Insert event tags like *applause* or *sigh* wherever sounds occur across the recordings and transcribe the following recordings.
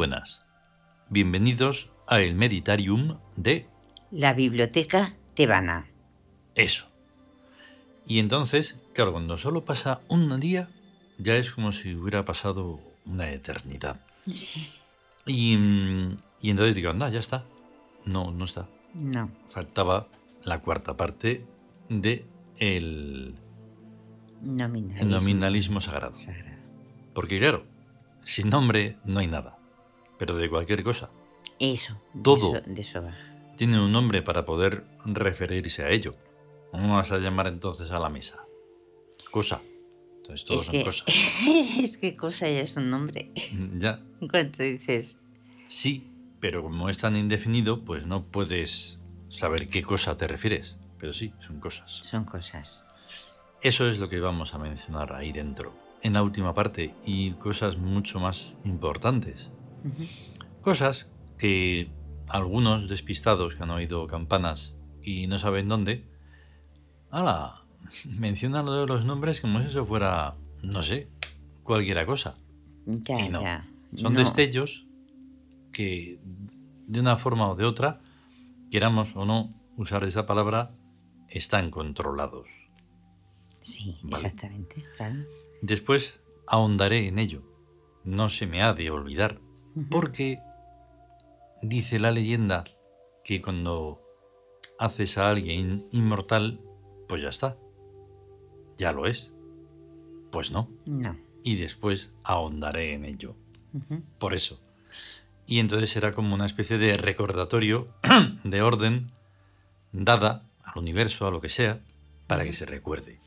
Buenas. Bienvenidos a el Meditarium de La Biblioteca Tebana. eso. Y entonces, claro, cuando solo pasa un día, ya es como si hubiera pasado una eternidad. Sí. Y, y entonces digo, anda, ya está. No, no está. No. Faltaba la cuarta parte de el, Nominalismo. el nominalismo sagrado. Sagrado. Porque claro, sin nombre no hay nada. Pero de cualquier cosa. Eso. de Todo. De eso va. Tiene un nombre para poder referirse a ello. ¿Cómo vas a llamar entonces a la mesa? Cosa. Entonces todos Es son que, cosas. *laughs* es que cosa ya es un nombre. Ya, *laughs* Cuando dices, sí, pero como es tan indefinido, pues no puedes saber qué cosa te refieres. Pero sí, son cosas. son cosas. Eso es lo que vamos a mencionar ahí dentro, en la última parte, y cosas mucho más importantes. Cosas que algunos despistados que han oído campanas y no saben dónde, ¡hala! *laughs* Mencionan lo de los nombres como si eso fuera, no sé, cualquiera cosa. Ya, Y no. ya. Son No. destellos que, de una forma o de otra, queramos o no usar esa palabra, están controlados. Sí, Vale. exactamente. Claro. Después ahondaré en ello. No se me ha de olvidar. Porque dice la leyenda que cuando haces a alguien inmortal, pues ya está. Ya lo es. Pues no. No. Y después ahondaré en ello. Por eso. Y entonces será como una especie de recordatorio *clears throat* de orden dada al universo, a lo que sea, para que se recuerde.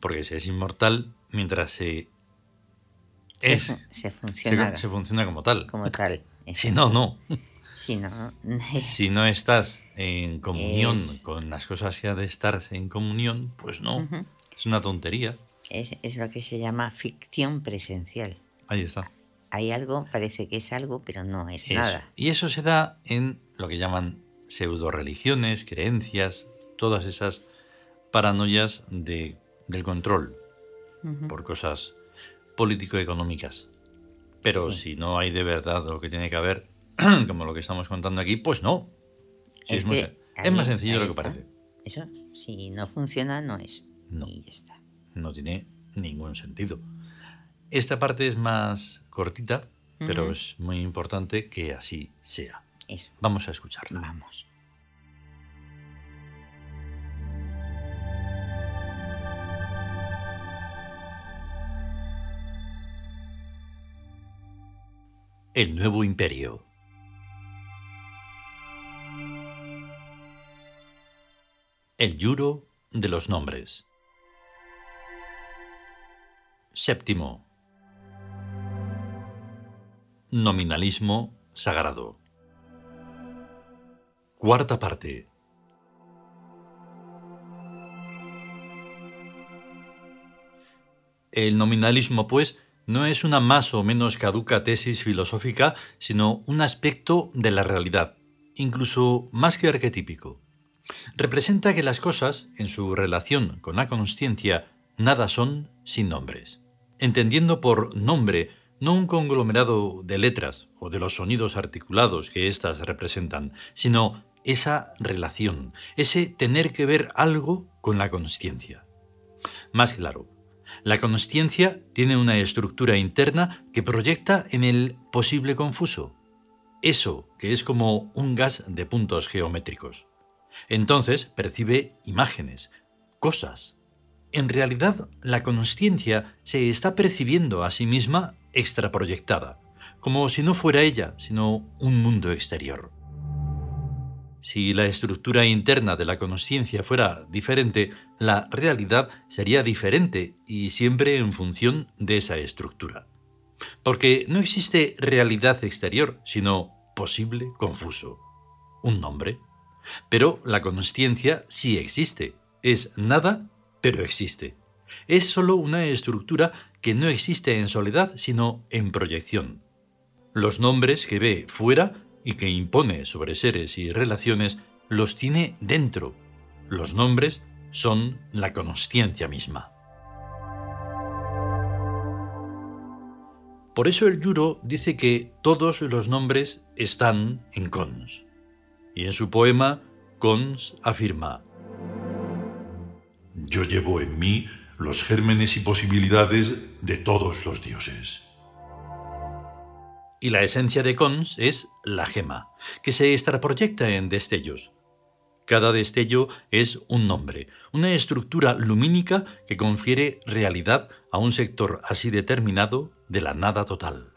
Porque se es inmortal mientras Se es, se se, funciona se funciona como tal. como tal. *laughs* Si no, no. Si no, *laughs* Si no estás en comunión Es- con las cosas que ha de estarse en comunión, pues no. Es una tontería. es, es lo que se llama ficción presencial. Ahí está. Hay algo, parece que es algo, pero no es Eso. nada. Y eso se da en lo que llaman pseudo religiones, creencias, todas esas paranoias de, del control por cosas político-económicas. Pero Sí. si no hay de verdad lo que tiene que haber, *clears throat* como lo que estamos contando aquí, pues no. Sí, es, muy más sencillo de lo que está. parece. Eso, si no funciona, no es. No. Y ya está. No tiene ningún sentido. Esta parte es más cortita, pero Ujú. es muy importante que así sea. Eso. Vamos a escucharla. Vamos. El nuevo imperio. El yuro de los nombres. Séptimo. Nominalismo sagrado. Cuarta parte. El nominalismo, pues, no es una más o menos caduca tesis filosófica, sino un aspecto de la realidad, incluso más que arquetípico. Representa que las cosas, en su relación con la consciencia, nada son sin nombres. Entendiendo por nombre no un conglomerado de letras o de los sonidos articulados que éstas representan, sino esa relación, ese tener que ver algo con la consciencia. Más claro, la consciencia tiene una estructura interna que proyecta en el posible confuso, eso que es como un gas de puntos geométricos. Entonces percibe imágenes, cosas. En realidad, la consciencia se está percibiendo a sí misma extraproyectada, como si no fuera ella, sino un mundo exterior. Si la estructura interna de la consciencia fuera diferente, la realidad sería diferente y siempre en función de esa estructura. Porque no existe realidad exterior, sino posible confuso. Un nombre. Pero la consciencia sí existe. Es nada, pero existe. Es sólo una estructura que no existe en soledad, sino en proyección. Los nombres que ve fuera y que impone sobre seres y relaciones los tiene dentro. Los nombres son la consciencia misma. Por eso el Yuro dice que todos los nombres están en Cons. Y en su poema, Cons afirma, Yo llevo en mí los gérmenes y posibilidades de todos los dioses. Y la esencia de Cons es la gema, que se extraproyecta en destellos. Cada destello es un nombre, una estructura lumínica que confiere realidad a un sector así determinado de la nada total.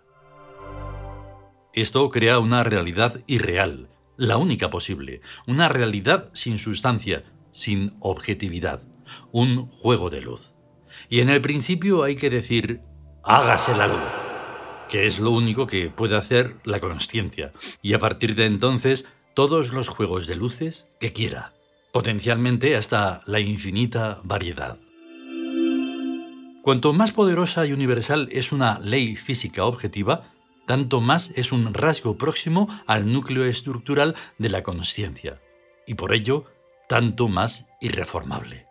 Esto crea una realidad irreal, la única posible, una realidad sin sustancia, sin objetividad, un juego de luz. Y en el principio hay que decir, hágase la luz, que es lo único que puede hacer la consciencia, y a partir de entonces todos los juegos de luces que quiera, potencialmente hasta la infinita variedad. Cuanto más poderosa y universal es una ley física objetiva, tanto más es un rasgo próximo al núcleo estructural de la consciencia, y por ello, tanto más irreformable.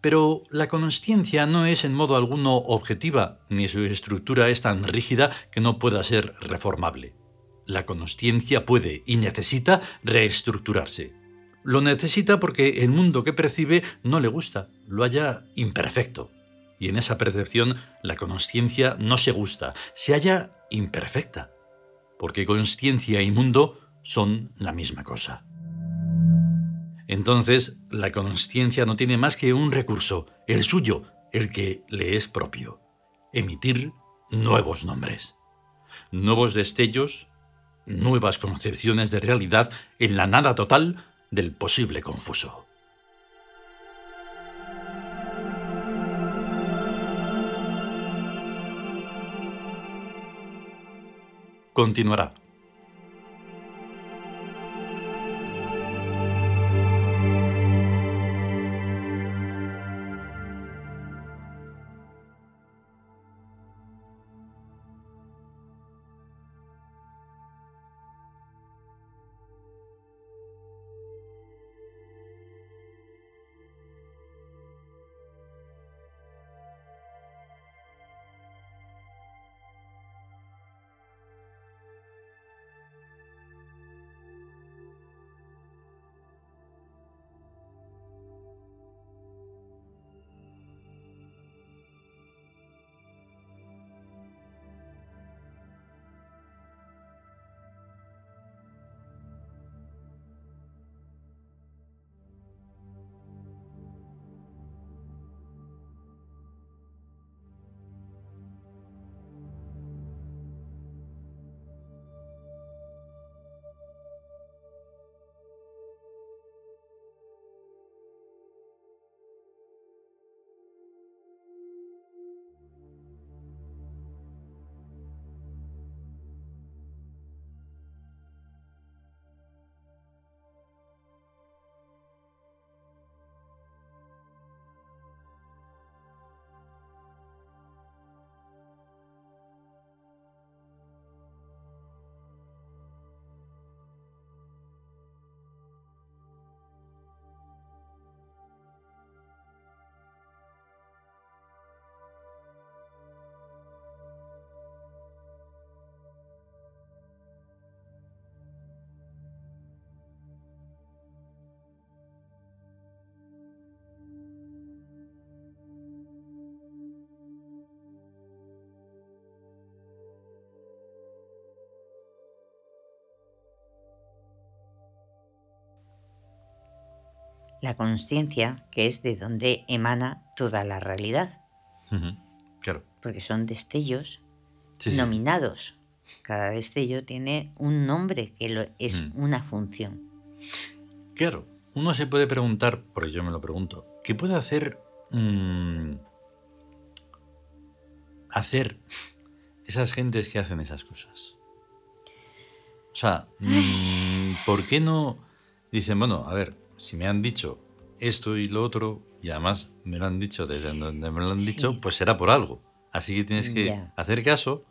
Pero la consciencia no es en modo alguno objetiva, ni su estructura es tan rígida que no pueda ser reformable. La consciencia puede y necesita reestructurarse. Lo necesita porque el mundo que percibe no le gusta, lo halla imperfecto. Y en esa percepción la consciencia no se gusta, se halla imperfecta. Porque consciencia y mundo son la misma cosa. Entonces, la consciencia no tiene más que un recurso, el suyo, el que le es propio. Emitir nuevos nombres. Nuevos destellos, nuevas concepciones de realidad en la nada total del posible confuso. Continuará. La conciencia, que es de donde emana toda la realidad. Claro. Porque son destellos nominados. Cada destello tiene un nombre que es mm. una función. Claro, uno se puede preguntar, porque yo me lo pregunto, ¿qué puede hacer mm, hacer esas gentes que hacen esas cosas? O sea, mm, ¿por qué no dicen, bueno, a ver, si me han dicho esto y lo otro, y además me lo han dicho desde donde me lo han dicho, pues será por algo. Así que tienes que hacer caso,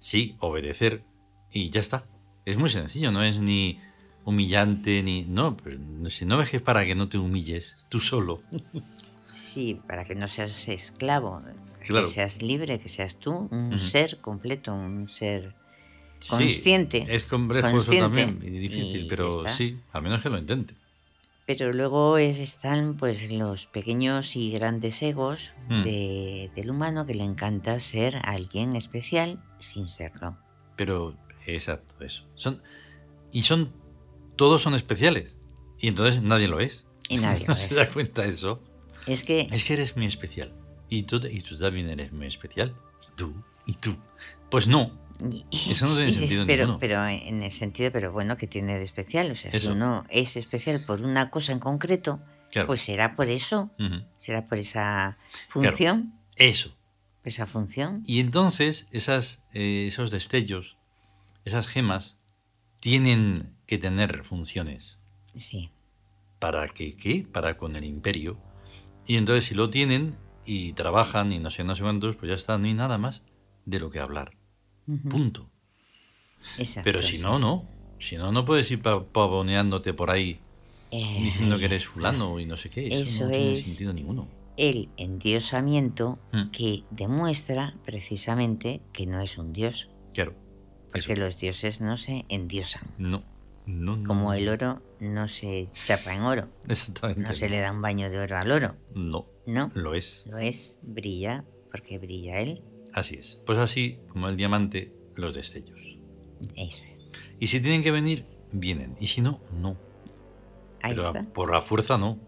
sí, obedecer y ya está. Es muy sencillo, no es ni humillante ni... No, pero si no ves que es para que no te humilles tú solo. *laughs* Sí, para que no seas esclavo. Claro. Que seas libre, que seas tú, un ser completo, un ser Sí, consciente. es complejo eso también y difícil, y pero sí, al menos que lo intente. Pero luego es- están pues los pequeños y grandes egos Mm. de- del humano que le encanta ser alguien especial sin serlo. Pero, exacto, eso. Son, y son, todos son especiales. Y entonces nadie lo es. Y nadie *laughs* ¿No lo se es. da cuenta eso? Es que Es que eres muy especial. Y tú, y tú también eres muy especial. Y tú, y tú. Pues no. Eso no tiene dices, sentido pero, ninguno. pero en el sentido, pero bueno, que tiene de especial. O sea, si Eso. uno es especial por una cosa en concreto, Claro. pues será por eso, será por esa función, Eso. esa función. Y entonces esas, eh, esos destellos, esas gemas, tienen que tener funciones. Sí. ¿Para qué? ¿Qué? Para con el imperio. Y entonces si lo tienen y trabajan y no sé, no sé cuántos, pues ya está, no hay nada más de lo que hablar. Punto. Exacto, Pero si no, no. Si no, no puedes ir pa- pavoneándote por ahí Eh, diciendo que eres fulano y no sé qué. Eso, Eso no tiene es- sentido ninguno. el endiosamiento Mm. que demuestra precisamente que no es un dios, Claro. porque Eso. los dioses no se endiosan, No. No, no. como el oro no se chapa en oro, Exactamente. no se le da un baño de oro al oro, No. no, Lo es. lo es, brilla porque brilla él, Así es. Pues así como el diamante, los destellos. eso, Y si tienen que venir, vienen. Y si no, no. ahí Pero está. por la fuerza no.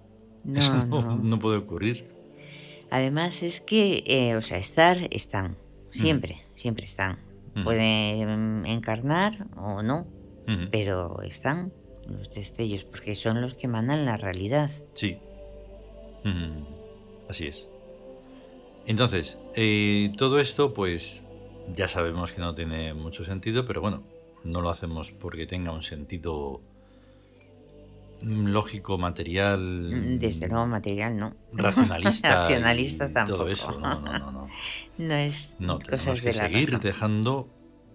No, Eso no, no. no puede ocurrir. Además es que, eh, o sea, estar están, siempre, siempre están. Pueden encarnar o no, pero están los destellos porque son los que mandan la realidad. Sí. Así es. Entonces, eh, todo esto, pues ya sabemos que no tiene mucho sentido, pero bueno, no lo hacemos porque tenga un sentido mm, lógico, material, Mm, Desde luego material no. racionalista. *laughs* Racionalista y tampoco. Todo eso, no, no, no. no. *laughs* No es No, cosas tenemos que de la seguir razón. dejando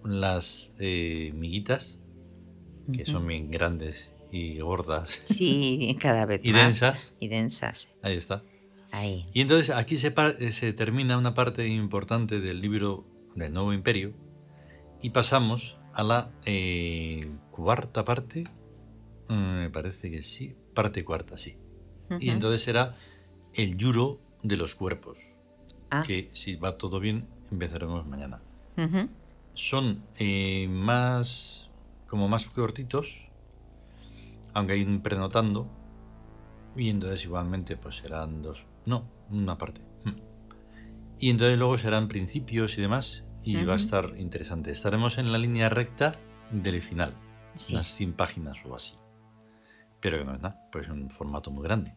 las eh, miguitas, que son bien grandes y gordas. Sí, cada vez *laughs* Y más. densas. Y densas. Ahí está. Ahí. Y entonces aquí se, eh, se termina una parte importante del libro del Nuevo Imperio y pasamos a la eh, cuarta parte. Mm, Me parece que sí. Parte cuarta, sí. Y entonces será el yuro de los cuerpos, Ah, que si va todo bien empezaremos mañana. Son eh, más como más cortitos, aunque hay un prenotando. Y entonces igualmente pues serán dos, no, una parte. Y entonces luego serán principios y demás y va a estar interesante. Estaremos en la línea recta del final, Sí. unas 100 páginas o así. Pero que no es nada, pues es un formato muy grande.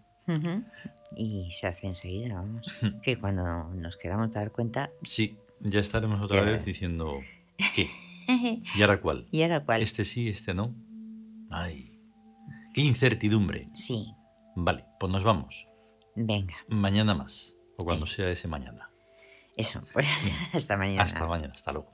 Y se hace enseguida, vamos. que cuando nos queramos dar cuenta. Sí, ya estaremos otra Ya vez diciendo ¿qué? *laughs* ¿Y ahora cuál? ¿Y ahora cuál? Este sí, este no. Ay, qué incertidumbre. Sí, Vale, pues nos vamos. Venga. Mañana más. O cuando sea ese mañana. Eso, pues *laughs* hasta mañana. Hasta mañana, hasta luego.